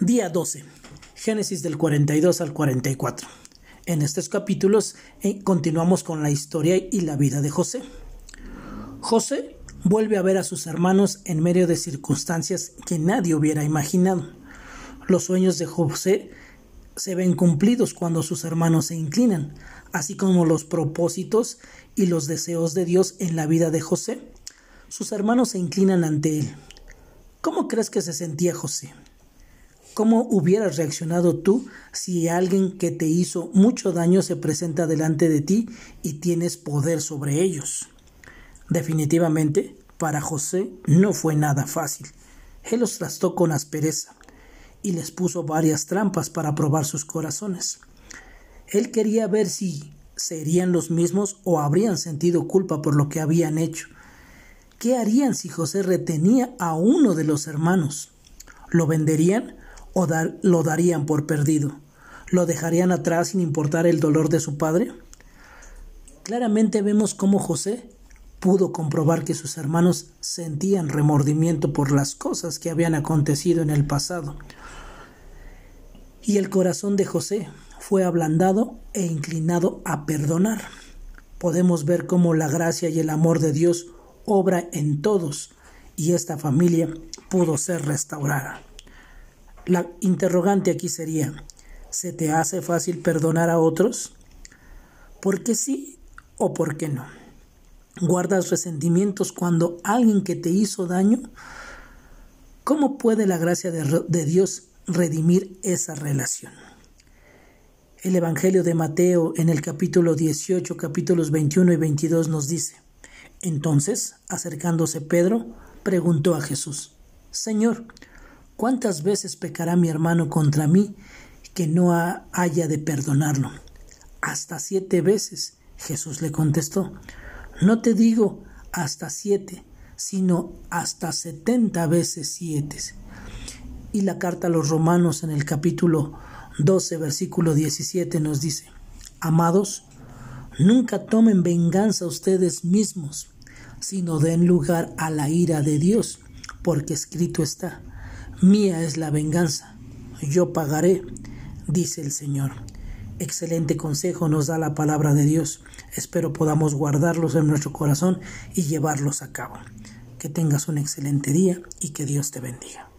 Día 12. Génesis del 42 al 44. En estos capítulos eh, continuamos con la historia y la vida de José. José vuelve a ver a sus hermanos en medio de circunstancias que nadie hubiera imaginado. Los sueños de José se ven cumplidos cuando sus hermanos se inclinan, así como los propósitos y los deseos de Dios en la vida de José. Sus hermanos se inclinan ante él. ¿Cómo crees que se sentía José? ¿Cómo hubieras reaccionado tú si alguien que te hizo mucho daño se presenta delante de ti y tienes poder sobre ellos? Definitivamente, para José no fue nada fácil. Él los trató con aspereza y les puso varias trampas para probar sus corazones. Él quería ver si serían los mismos o habrían sentido culpa por lo que habían hecho. ¿Qué harían si José retenía a uno de los hermanos? ¿Lo venderían o lo darían por perdido? ¿Lo dejarían atrás sin importar el dolor de su padre? Claramente vemos cómo José pudo comprobar que sus hermanos sentían remordimiento por las cosas que habían acontecido en el pasado. Y el corazón de José fue ablandado e inclinado a perdonar. Podemos ver cómo la gracia y el amor de Dios obra en todos y esta familia pudo ser restaurada. La interrogante aquí sería, ¿se te hace fácil perdonar a otros? ¿Por qué sí o por qué no? ¿Guardas resentimientos cuando alguien que te hizo daño? ¿Cómo puede la gracia de, Dios redimir esa relación? El Evangelio de Mateo en el capítulo 18, capítulos 21 y 22 nos dice, Entonces, acercándose Pedro, preguntó a Jesús, Señor, ¿Cuántas veces pecará mi hermano contra mí que no haya de perdonarlo? Hasta siete veces. Jesús le contestó, no te digo hasta siete, sino hasta setenta veces siete. Y la carta a los romanos en el capítulo 12, versículo 17 nos dice, Amados, nunca tomen venganza ustedes mismos, sino den lugar a la ira de Dios, porque escrito está, Mía es la venganza, yo pagaré, dice el Señor. Excelente consejo nos da la palabra de Dios. Espero podamos guardarlos en nuestro corazón y llevarlos a cabo. Que tengas un excelente día y que Dios te bendiga.